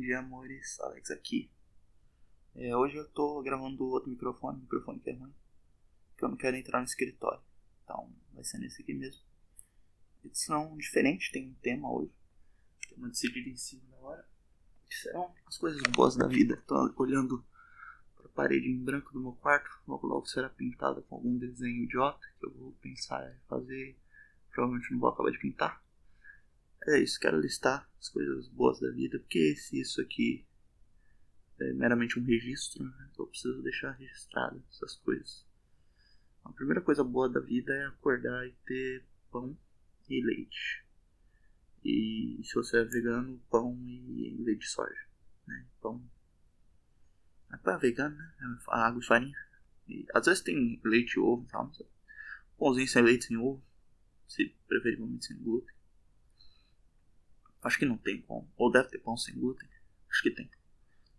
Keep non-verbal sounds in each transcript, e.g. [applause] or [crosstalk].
dia, amores. Alex aqui. É, hoje eu tô gravando outro microfone, microfone que é ruim, que eu não quero entrar no escritório. Então vai ser nesse aqui mesmo. Edição diferente, tem um tema hoje. Tem uma decidida em cima da hora. Serão as coisas boas da vida. Tô olhando para a parede em branco do meu quarto. Logo logo será pintada com algum desenho idiota que eu vou pensar em fazer. Provavelmente não vou acabar de pintar. É isso, quero listar as coisas boas da vida, porque se isso aqui é meramente um registro, né, eu preciso deixar registrado essas coisas. A primeira coisa boa da vida é acordar e ter pão e leite. E se você é vegano, pão e leite de soja. Né? Pão. É para vegano, né? É água e farinha. E, às vezes tem leite e ovo e tal, mas pãozinho sem leite, sem ovo. Se preferivelmente sem glúten. Acho que não tem como. Ou deve ter pão sem glúten. Acho que tem.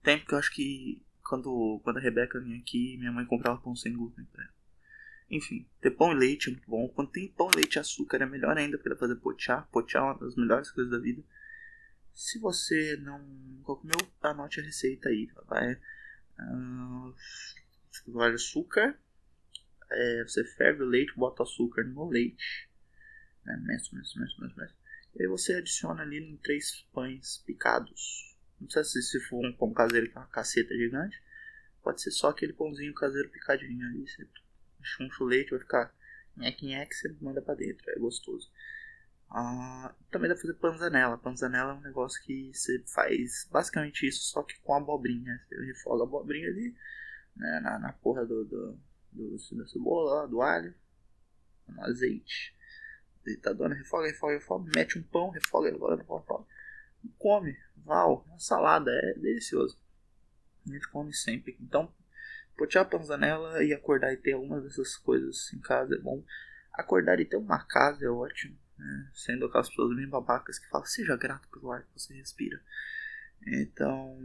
Tem porque eu acho que quando, quando a Rebeca vinha aqui, minha mãe comprava pão sem glúten pra ela. Enfim, ter pão e leite é muito bom. Quando tem pão, leite e açúcar é melhor ainda, pra fazer pochá. Pochá é uma das melhores coisas da vida. Se você não comeu, anote a receita aí. Vai, uh, vai açúcar. É, você ferve o leite, bota açúcar no leite. Né? Mexe, mexe, mexe, mexe. E aí você adiciona ali em três pães picados. Não sei se, se for um pão caseiro que é uma caceta gigante. Pode ser só aquele pãozinho caseiro picadinho ali. Você chuncha o leite, vai ficar nhec, você manda pra dentro. É gostoso. Ah, também dá pra fazer panzanella. Panzanella é um negócio que você faz basicamente isso, só que com abobrinha. Você refoga a abobrinha ali né, na, na porra do, do, do, da cebola, do alho, no azeite deitadona, refoga, refoga, refoga, mete um pão, refoga, refoga, refoga, refoga. Come, val, uma salada, é delicioso. A gente come sempre. Então, potear a panzanela e acordar e ter algumas dessas coisas em casa é bom. Acordar e ter uma casa é ótimo. Né? Sendo aquelas pessoas bem babacas que falam, seja grato pelo ar que você respira. Então,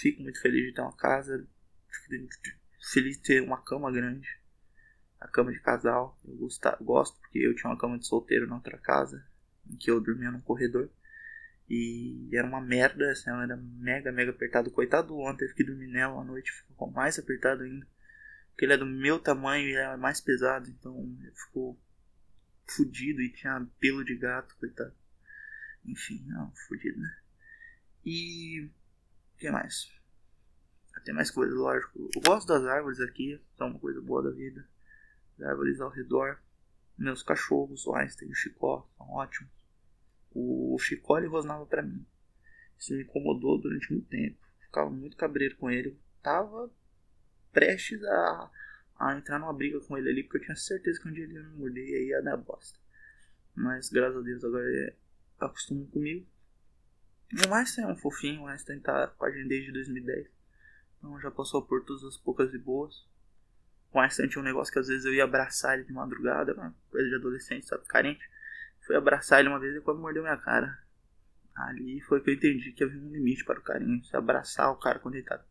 fico muito feliz de ter uma casa, feliz de ter uma cama grande a cama de casal. Eu gosto porque eu tinha uma cama de solteiro na outra casa, em que eu dormia no corredor. E era uma merda, assim, ela era mega, mega apertada. Coitado do ontem, teve que dormir nela à noite, ficou mais apertado ainda. Porque ele é do meu tamanho e é mais pesado, então ficou fudido e tinha pelo de gato, coitado. Enfim, não, fudido, né? E. O que mais? Tem mais coisas, lógico. Eu gosto das árvores aqui, são uma coisa boa da vida árvores ao redor. Meus cachorros, o Einstein e o Chicó, são ótimos. O Chicó ele rosnava para mim. Isso me incomodou durante muito tempo. Ficava muito cabreiro com ele. tava prestes a, a entrar numa briga com ele ali, porque eu tinha certeza que um dia ele ia me morder e aí ia dar bosta. Mas graças a Deus agora ele acostuma comigo. O Einstein é um fofinho, o Einstein tá com a gente desde 2010. Então já passou por todas as poucas e boas com Einstein tinha um negócio que às vezes eu ia abraçar ele de madrugada, uma coisa de adolescente, sabe, carente. Fui abraçar ele uma vez e quase mordeu minha cara. Ali foi que eu entendi que havia um limite para o carinho. Se abraçar o cara quando ele tá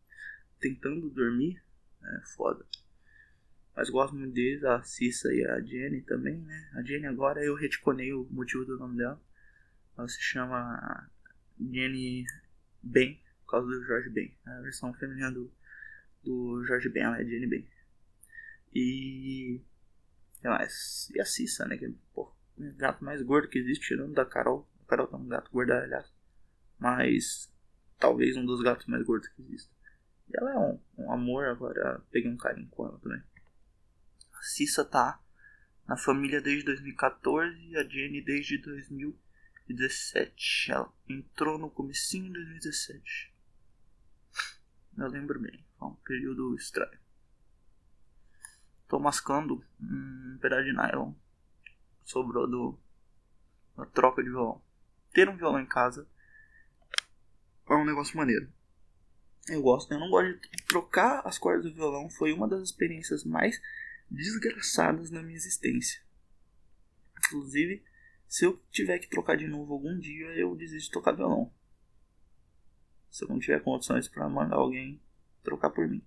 tentando dormir, é foda. Mas gosto muito deles, a Cissa e a Jenny também, né? A Jenny agora eu reticonei o motivo do nome dela. Ela se chama Jenny Ben, por causa do Jorge Ben. A versão feminina do, do Jorge Ben, ela é Jenny Ben. E. E a Cissa, né? Que é o gato mais gordo que existe, tirando da Carol. A Carol tá um gato gordo, aliás. Mas. Talvez um dos gatos mais gordos que exista. E ela é um, um amor, agora peguei um carinho com ela também. A Cissa tá na família desde 2014 e a Jenny desde 2017. Ela entrou no comecinho de 2017. Eu lembro bem, foi um período estranho. Tô mascando um pedaço de nylon. Sobrou do, da troca de violão. Ter um violão em casa é um negócio maneiro. Eu gosto, eu não gosto de trocar as cordas do violão. Foi uma das experiências mais desgraçadas na minha existência. Inclusive, se eu tiver que trocar de novo algum dia, eu desisto de tocar violão. Se eu não tiver condições para mandar alguém trocar por mim.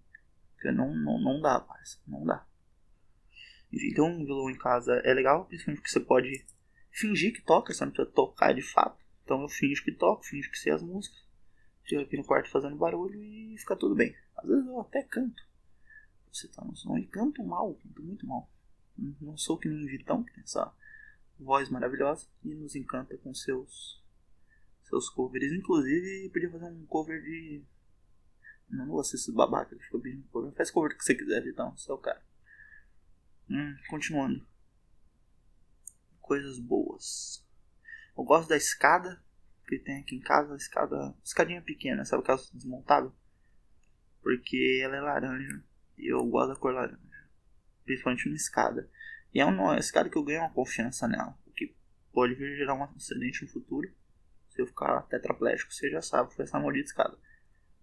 Porque não, não, não dá, parça. Não dá. Então um violão em casa é legal, principalmente porque você pode fingir que toca, você não precisa tocar de fato. Então eu finjo que toco, finjo que sei as músicas. fico aqui no quarto fazendo barulho e fica tudo bem. Às vezes eu até canto. Você tá no som e canto mal, canto muito mal. Não sou que nem Vitão, que tem essa voz maravilhosa e nos encanta com seus seus covers. Inclusive, podia fazer um cover de. Não, vou ser esse babaca que ficou pedindo cover. Faz cover que você quiser, então, você é o cara. Hum, continuando. Coisas boas. Eu gosto da escada que tem aqui em casa, escada, escadinha pequena, sabe aquela desmontável? Porque ela é laranja e eu gosto da cor laranja, principalmente na escada. E é uma escada que eu ganho uma confiança nela, o que pode vir gerar um acidente no futuro. Se eu ficar tetraplégico, você já sabe, foi essa maldita escada.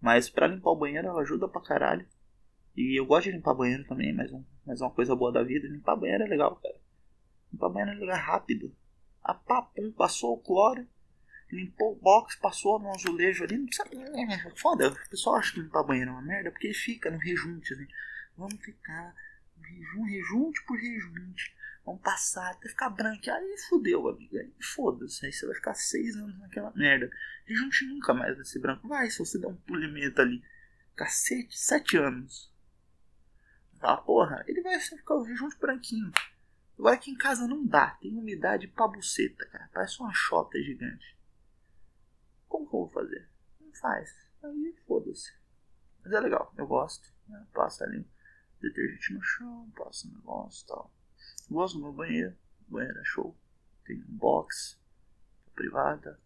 Mas pra limpar o banheiro ela ajuda pra caralho. E eu gosto de limpar banheiro também, mas, um, mas uma coisa boa da vida, limpar banheiro é legal, cara. Limpar banheiro é legal é rápido. A papum, passou o cloro, limpou o box, passou no azulejo ali, não precisa. É, foda, o pessoal acha que limpar banheiro é uma merda, porque fica no rejunte, assim. Vamos ficar rejunte, rejunte por rejunte. Vamos passar até ficar branco. Aí fudeu, amiga. Aí foda-se. Aí você vai ficar seis anos naquela merda. Rejunte nunca mais vai ser branco. Vai, se você der um polimento ali. Cacete, sete anos. Ah, porra, ele vai ficar o rejunte branquinho. Agora aqui em casa não dá. Tem umidade pra buceta, cara. Parece uma chota gigante. Como que eu vou fazer? Não faz. Aí foda-se. Mas é legal, eu gosto. Né? Passa ali detergente no chão, passa um negócio e tal. Gosto do meu banheiro. O banheiro é show. Tem um box privada.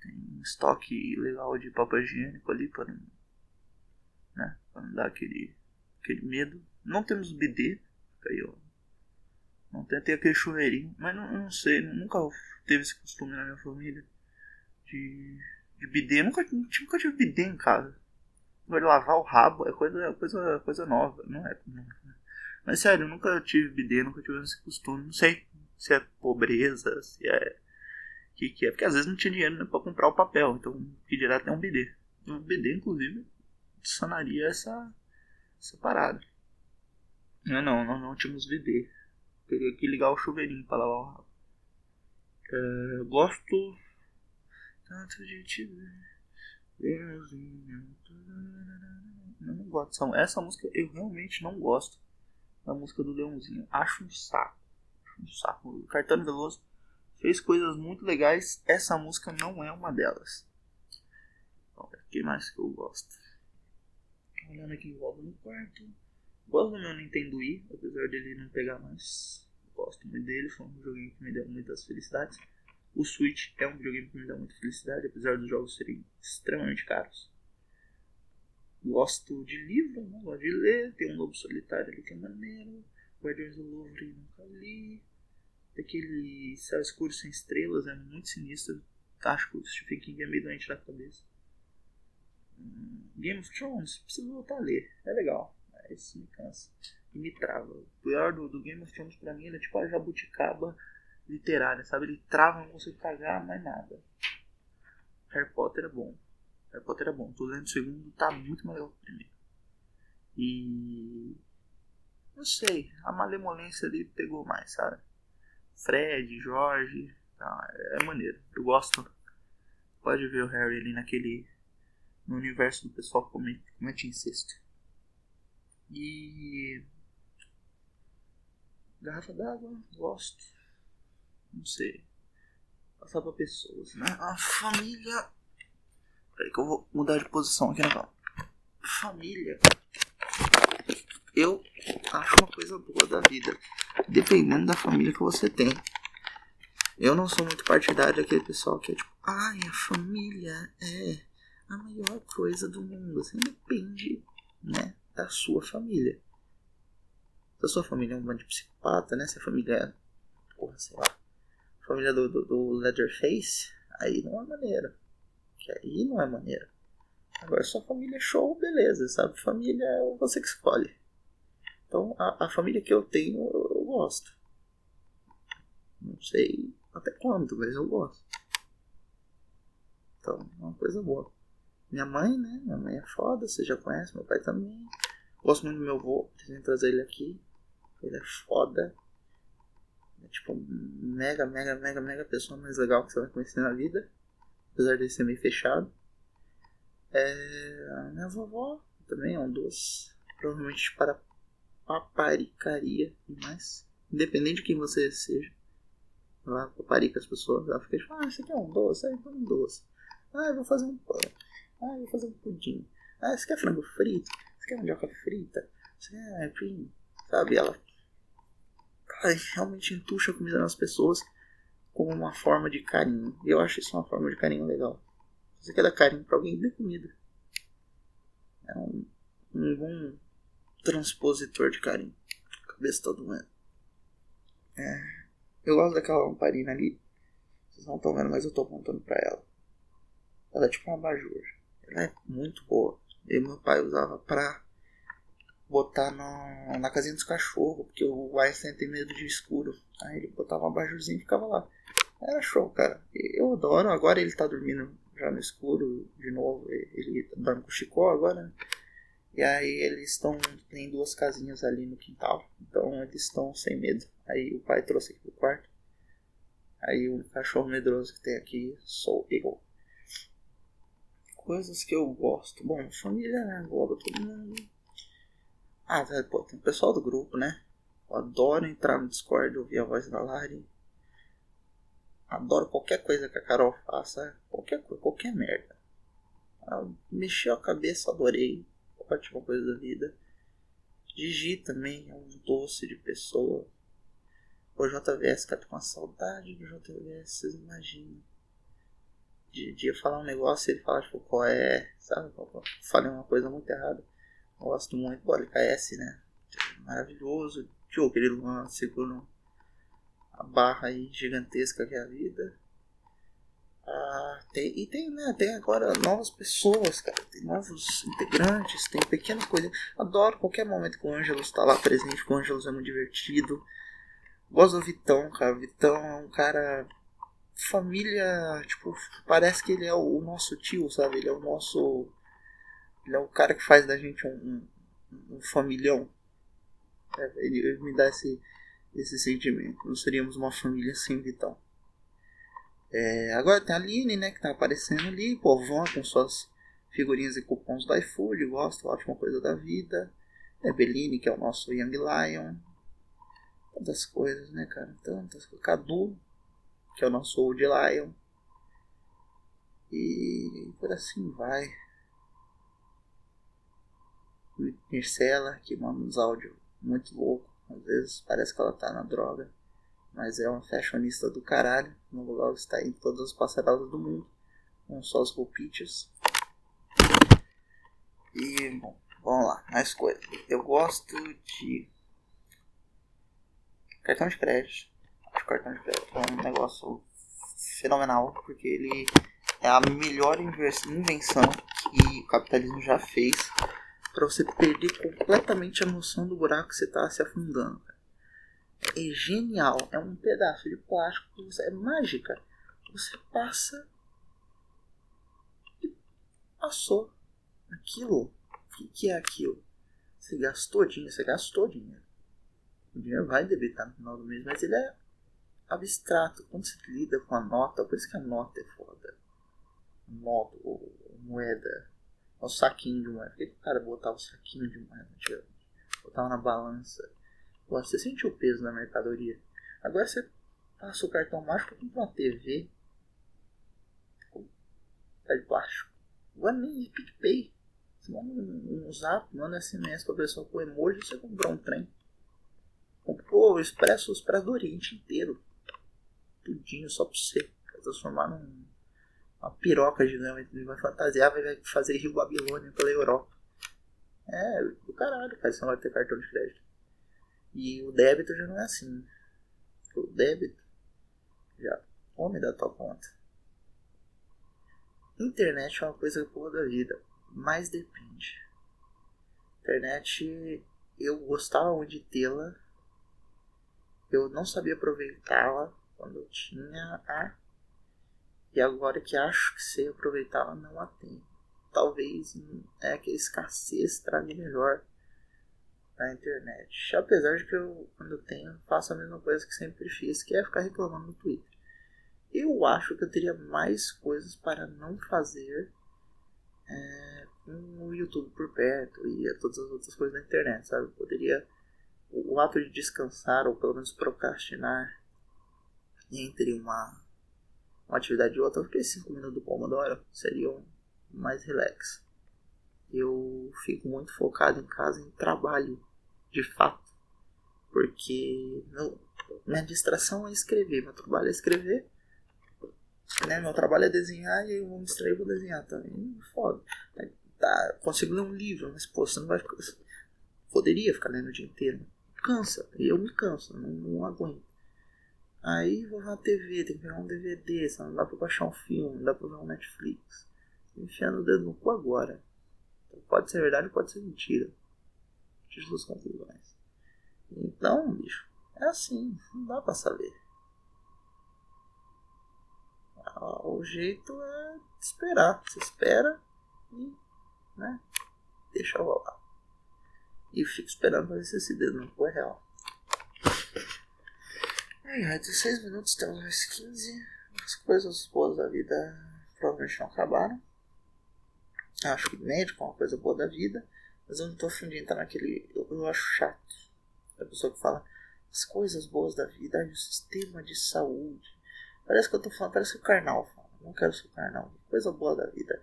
Tem um estoque legal de papel higiênico ali para não, né, para não dar aquele, aquele medo. Não temos BD. Aí, ó. Não tem até aquele chuveirinho. Mas não, não sei, nunca teve esse costume na minha família de, de bidê. Nunca, nunca tive bidê em casa. Vai lavar o rabo é coisa, coisa, coisa nova, não é? Mas sério, nunca tive bidê, nunca tive esse costume. Não sei se é pobreza, se é. Que, que é? Porque às vezes não tinha dinheiro né, pra comprar o papel, então que dirá até um bidê. Um bidê, inclusive, sanaria essa, essa parada. Não, não, não, não tínhamos bidê. Teria que ligar o chuveirinho pra lavar o rabo. É, gosto tanto de te ver. Não gosto dessa Essa música eu realmente não gosto da música do Leãozinho. Acho um saco. Acho um saco. O Cartão Veloso fez coisas muito legais. Essa música não é uma delas. O que mais que eu gosto? Olhando aqui em volta no quarto. Gosto do meu Nintendo Wii, apesar dele não pegar mais. Gosto muito dele, foi um joguinho que me deu muitas felicidades. O Switch é um videogame que me dá muita felicidade, apesar dos jogos serem extremamente caros. Gosto de livro, né? gosto de ler. Tem um Lobo Solitário ali que é maneiro. Guardiões do Louvre nunca li. Aquele Céu Escuro Sem Estrelas é muito sinistro. Acho que o Stephen King é meio doente da cabeça. Game of Thrones, preciso voltar a ler. É legal, mas me cansa. E me trava. O pior do, do Game of Thrones pra mim é tipo a jabuticaba literária, sabe? Ele trava, não consigo cagar mais nada. Harry Potter é bom. Harry Potter é bom. Tô lendo o segundo, tá muito melhor que o primeiro. E. Não sei, a malemolência ali pegou mais, sabe? Fred, Jorge, tá, é maneiro. Eu gosto. Pode ver o Harry ali naquele. No universo do pessoal que comete, comete incesto. E. Garrafa d'água, gosto não sei. Passar pra pessoas, né? A família. Peraí que eu vou mudar de posição aqui na Família. Eu acho uma coisa boa da vida. Dependendo da família que você tem. Eu não sou muito partidário daquele pessoal que é tipo, ai, a família é a maior coisa do mundo. Assim, depende, né, da sua família. Se a sua família é um bando de psicopata, né? Se a família é, porra, sei lá, família do, do, do Leatherface, aí não é maneiro. Que aí não é maneiro. Agora, sua família é show, beleza, sabe? Família é você que escolhe. Então, a, a família que eu tenho, eu, eu gosto. Não sei até quando, mas eu gosto. Então, é uma coisa boa. Minha mãe, né? Minha mãe é foda, você já conhece, meu pai também. Gosto muito do meu avô, pretendo trazer ele aqui. Ele é foda. É tipo, mega, mega, mega, mega pessoa mais legal que você vai conhecer na vida. Apesar de ser meio fechado. É, minha vovó também é um doce. Provavelmente para paparicaria e mais. Independente de quem você seja. Ela paparica as pessoas. Ela fica tipo, ah, isso aqui é um doce, ah, então é um doce. Ah, eu vou fazer um pão. Ah, eu vou fazer um pudim. Ah, você quer frango frito? Você quer mandioca frita? Você quer, enfim, sabe? Ela, realmente entuxa a comida nas pessoas como uma forma de carinho. E eu acho isso uma forma de carinho legal. Você quer dar carinho pra alguém, dê comida. É um, um bom transpositor de carinho. Cabeça tá doendo. É, eu gosto daquela lamparina ali. Vocês não estão vendo, mas eu tô apontando pra ela. Ela é tipo uma abajur. Ela é muito boa. E meu pai usava pra botar no, na casinha dos cachorros, porque o Einstein tem medo de escuro. Aí ele botava um abajurzinho e ficava lá. Era show, cara. Eu adoro. Agora ele tá dormindo já no escuro de novo. Ele dorme com o Chicó agora, né? E aí eles estão. Tem duas casinhas ali no quintal. Então eles estão sem medo. Aí o pai trouxe aqui pro quarto. Aí o cachorro medroso que tem aqui sou eu. Coisas que eu gosto. Bom, família, né? Engloba todo mundo. Ah, tá, pô, tem o pessoal do grupo, né? Eu adoro entrar no Discord, ouvir a voz da Lari. Adoro qualquer coisa que a Carol faça. Qualquer coisa, qualquer merda. Ela mexeu a cabeça, adorei ótima coisa da vida. Gigi também é um doce de pessoa. O JVS, cara, tô com uma saudade do JVS, vocês imaginam. De dia falar um negócio e ele fala, tipo, qual é, sabe? Falei uma coisa muito errada. Gosto muito do LKS, né? Maravilhoso. Tio, aquele Luan segurando a barra aí gigantesca que é a vida. Ah, tem, e tem, né, tem agora novas pessoas, cara. Tem novos integrantes, tem pequenas coisas. Adoro qualquer momento que o Ângelo está lá presente, o Ângelo é muito divertido. Gosto do Vitão, cara. Vitão é um cara. Família. Tipo, parece que ele é o nosso tio, sabe? Ele é o nosso. Ele é o cara que faz da gente um, um, um familhão. É, ele, ele me dá esse, esse sentimento. Não seríamos uma família sem Vitão. É, agora tem a Aline, né, que tá aparecendo ali, povão com suas figurinhas e cupons do iFood, gosto, ótima coisa da vida. É Beline, que é o nosso Young Lion. Tantas coisas, né, cara? Tantas coisas. Cadu, que é o nosso Old Lion. E por assim vai. Mircela, que manda uns áudios muito loucos. Às vezes parece que ela tá na droga. Mas é uma fashionista do caralho. No lugar está em todas as passarelas do mundo. Com só as roupitas. E, bom, vamos lá. Mais coisas. Eu gosto de. Cartão de crédito. Cartão de crédito é um negócio fenomenal. Porque ele é a melhor invenção que o capitalismo já fez para você perder completamente a noção do buraco que você está se afundando é genial. É um pedaço de plástico é mágica. Você passa e passou aquilo. O que é aquilo? Você gastou dinheiro, você gastou dinheiro. O dinheiro vai debitar no final do mês, mas ele é abstrato. Quando você lida com a nota, por isso que a nota é foda. Nota, ou moeda, o saquinho de moeda. Por que, que o cara botava o saquinho de moeda? Botava na balança você sentiu o peso da mercadoria. Agora você passa o cartão mágico compra uma TV. Tá de plástico. Agora nem de PicPay. Você manda um, um zap, manda SMS pra pessoa com emoji você comprou um trem. Comprou o Expresso, o Expresso do Oriente inteiro. Tudinho só pra você. Transformar num, uma piroca gigante. Ele vai fantasiar, vai fazer Rio Babilônia pela Europa. É, do caralho, cara, você não vai ter cartão de crédito. E o débito já não é assim. O débito já come da tua conta. Internet é uma coisa boa da vida, mas depende. Internet eu gostava de tê-la, eu não sabia aproveitá-la quando eu tinha a e agora que acho que sei aproveitá-la não a tenho. Talvez é que a escassez traga melhor na internet. Apesar de que eu, quando eu tenho, faço a mesma coisa que sempre fiz, que é ficar reclamando no Twitter. Eu acho que eu teria mais coisas para não fazer é, com o YouTube por perto e todas as outras coisas da internet, sabe? Poderia o, o ato de descansar ou pelo menos procrastinar entre uma, uma atividade e outra, porque 5 minutos do Pomodoro seriam mais relax. Eu fico muito focado em casa em trabalho, de fato, porque meu, minha distração é escrever, meu trabalho é escrever, né? Meu trabalho é desenhar e eu vou me distrair vou desenhar também. Foda. Tá, consigo ler um livro, mas pô, você não vai ficar. Poderia ficar lendo o dia inteiro. Cansa, eu me canso, não, não aguento. Aí vou ver uma TV, tem que pegar um DVD, não dá pra baixar um filme, não dá pra ver um Netflix. Enfiando o dedo no cu agora. Então, pode ser verdade, pode ser mentira. Suas conclusões. Então, bicho, é assim, não dá pra saber. O jeito é esperar. Você espera e, né, deixa rolar. E fica esperando pra ver se esse dedo não for real. Ai, ai, 16 minutos, temos mais 15. As coisas boas da vida provavelmente não acabaram. Acho que médico é uma coisa boa da vida. Mas eu não tô afim de entrar naquele. Eu, eu acho chato. A pessoa que fala as coisas boas da vida, ai, o sistema de saúde. Parece que eu tô falando, parece que o carnal fala. Não quero ser carnal. Coisa boa da vida.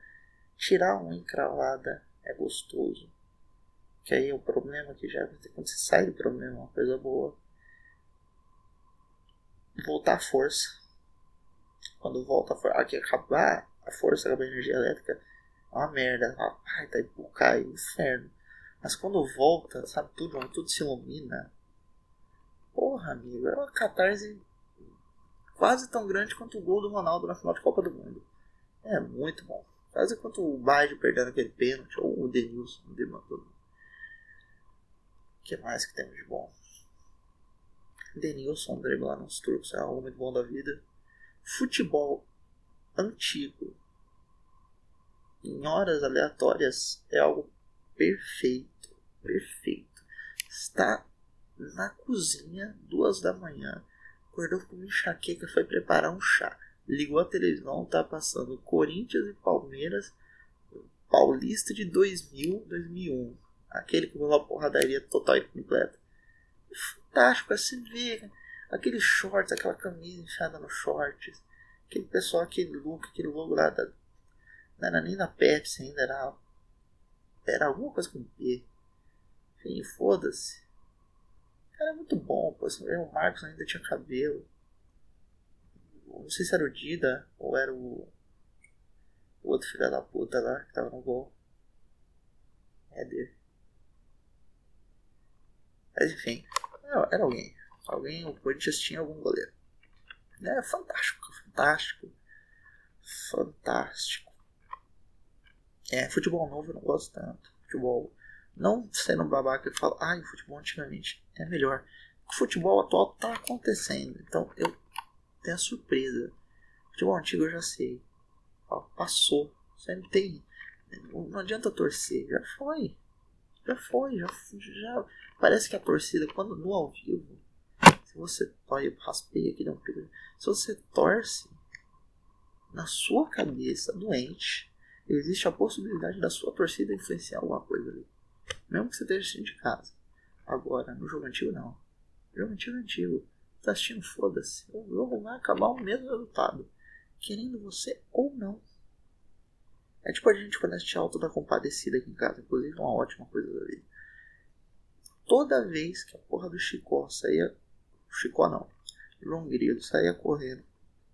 Tirar uma encravada é gostoso. Que aí é o problema que já quando você sai do problema, é uma coisa boa. Voltar a força. Quando volta a força, aqui acabar a força, acabar a energia elétrica, é uma merda. Ai, tá cai, inferno. Mas quando volta, sabe, tudo, tudo se ilumina. Porra, amigo, é uma catarse quase tão grande quanto o gol do Ronaldo na final de Copa do Mundo. É muito bom. Quase quanto o Baggio perdendo aquele pênalti, ou o Denilson, o Demantor que mais que temos de bom? Denilson driblar nos turcos é algo muito bom da vida. Futebol antigo em horas aleatórias é algo perfeito, perfeito. Está na cozinha, duas da manhã, acordou com uma enxaqueca, foi preparar um chá. Ligou a televisão, tá passando Corinthians e Palmeiras, Paulista de 2000, 2001 aquele que uma porradaria total e completa. Fantástico, assim ver aqueles shorts, aquela camisa enfiada nos shorts, aquele pessoal, aquele look, aquele logo lá da. Não era nem da Pepsi ainda, era. Era alguma coisa com P. Enfim, foda-se. Era muito bom, pô. Assim, o Marcos ainda tinha cabelo. Não sei se era o Dida ou era o. O outro filho da puta lá que tava no gol. Éder. Mas enfim, era alguém. Alguém, o Corinthians tinha algum goleiro. É fantástico, fantástico. Fantástico. É, futebol novo eu não gosto tanto. Futebol. Não sendo babaca e falo, ai, o futebol antigamente é melhor. O futebol atual tá acontecendo. Então eu tenho a surpresa. Futebol antigo eu já sei. Passou. Sempre tem. Não adianta torcer. Já foi. Já foi, já, já. Parece que a torcida, quando no ao vivo, se você toia, raspeia aqui, não, se você torce na sua cabeça doente, existe a possibilidade da sua torcida influenciar alguma coisa ali. Mesmo que você esteja assistindo de casa. Agora, no jogo antigo, não. No jogo antigo antigo. Tá assistindo, foda-se. O jogo vai acabar o mesmo resultado. Querendo você ou não. É tipo a gente quando assiste Alto da Compadecida aqui em casa, inclusive é uma ótima coisa da vida. Toda vez que a porra do Chicó saía. Chicó não. João Grilo saía correndo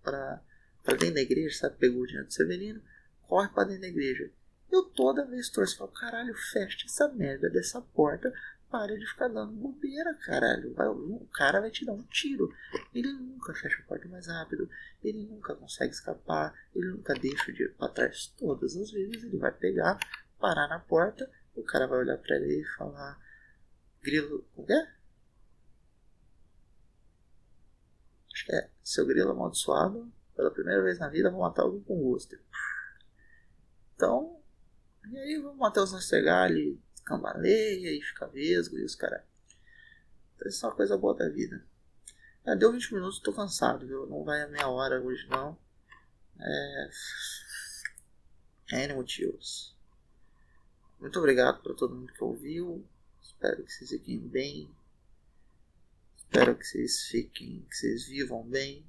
pra, pra dentro da igreja, sabe? Pegou o dinheiro do Severino, corre pra dentro da igreja. Eu toda vez torço e falo, caralho, fecha essa merda dessa porta para de ficar dando bobeira, caralho. Vai, o cara vai te dar um tiro. Ele nunca fecha a porta mais rápido. Ele nunca consegue escapar. Ele nunca deixa de ir pra trás. Todas as vezes ele vai pegar, parar na porta. O cara vai olhar pra ele e falar: Grilo. O quê? Acho que é. Seu grilo amaldiçoado, pela primeira vez na vida, vou matar alguém com gosto. Então, e aí vamos matar os Nastergalli cambaleia e fica vesgo e os caras. Então, isso é uma coisa boa da vida. É, deu 20 minutos, tô cansado, viu? Não vai a meia hora hoje não. É. N motivos. muito obrigado para todo mundo que ouviu. Espero que vocês fiquem bem. Espero que vocês fiquem, que vocês vivam bem.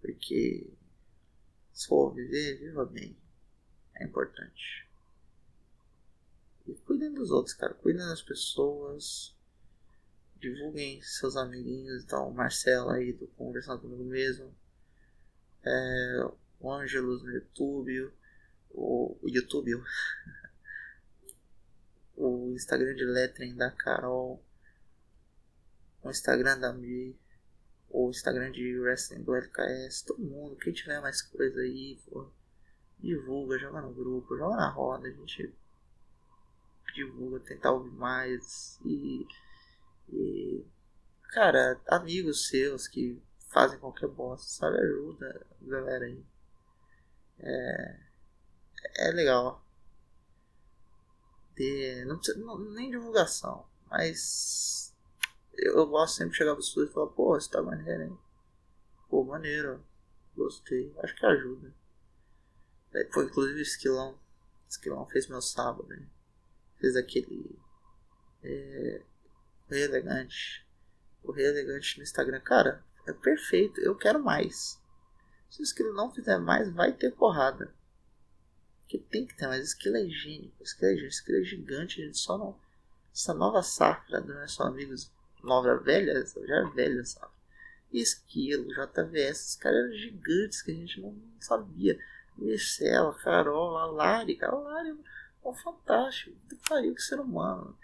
Porque se for viver, viva bem. É importante. Cuidem dos outros, cara. Cuidem das pessoas. Divulguem seus amiguinhos. Então, o Marcelo aí do Conversando Comigo Mesmo. É, o Ângelos no YouTube. O, o YouTube. o [laughs] Instagram de lettering da Carol. O Instagram da Mi. O Instagram de Wrestling do LKS. Todo mundo. Quem tiver mais coisa aí, pô, divulga, joga no grupo, joga na roda. A gente divulga, tentar ouvir mais e, e cara, amigos seus que fazem qualquer bosta, sabe? Ajuda a galera aí. É, é legal. Ter, não precisa, não, nem divulgação, mas eu, eu gosto sempre de chegar para as pessoas e falar, pô, isso tá maneiro, hein? Pô, maneiro, gostei, acho que ajuda. Foi inclusive o Esquilão. Esquilão fez meu sábado, hein? Fez aquele é, Rei Elegante. O Rei Elegante no Instagram. Cara, é perfeito. Eu quero mais. Se o Esquilo não fizer mais, vai ter porrada. Porque tem que ter mais. Esquilo é gênio. Esquilo é. Esquilo é gigante. A gente só não. Essa nova safra não é só amigos. Nova velha, já é velha safra. Esquilo, JVS, esses caras eram gigantes que a gente não sabia. Marcela, Carol, a Lari, cara, a Lari oh, fantástico, que pariu, que ser humano.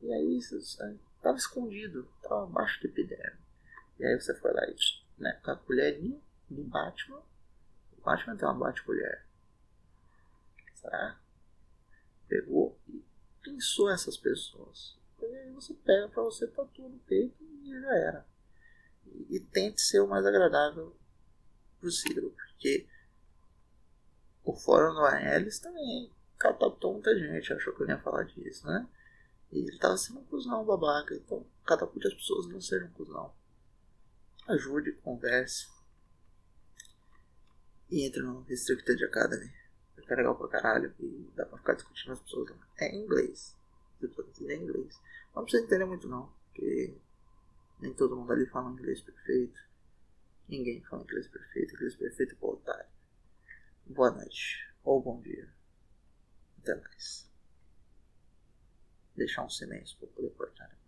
E aí, estava escondido, estava abaixo do epiderme. E aí você foi lá e, né, com a colherinha do Batman, o Batman tem uma bate-colher. Será? Pegou e pensou essas pessoas. E aí você pega pra você tatuar no peito e já era. E, e tente ser o mais agradável possível, porque o fórum do Aelis também catapultou muita gente, achou que eu ia falar disso, né? E ele tava sendo um cuzão babaca. Então, catapulte as pessoas não sejam um cuzão. Ajude, converse. E entre no Restricted Academy. É legal pra caralho. E dá pra ficar discutindo as pessoas lá. É em inglês. É em inglês. Não precisa entender muito não. Porque nem todo mundo ali fala inglês perfeito. Ninguém fala inglês perfeito. Inglês perfeito é otário. Boa noite. Ou bom dia. Até mais. Deixar um silêncio para poder cortar.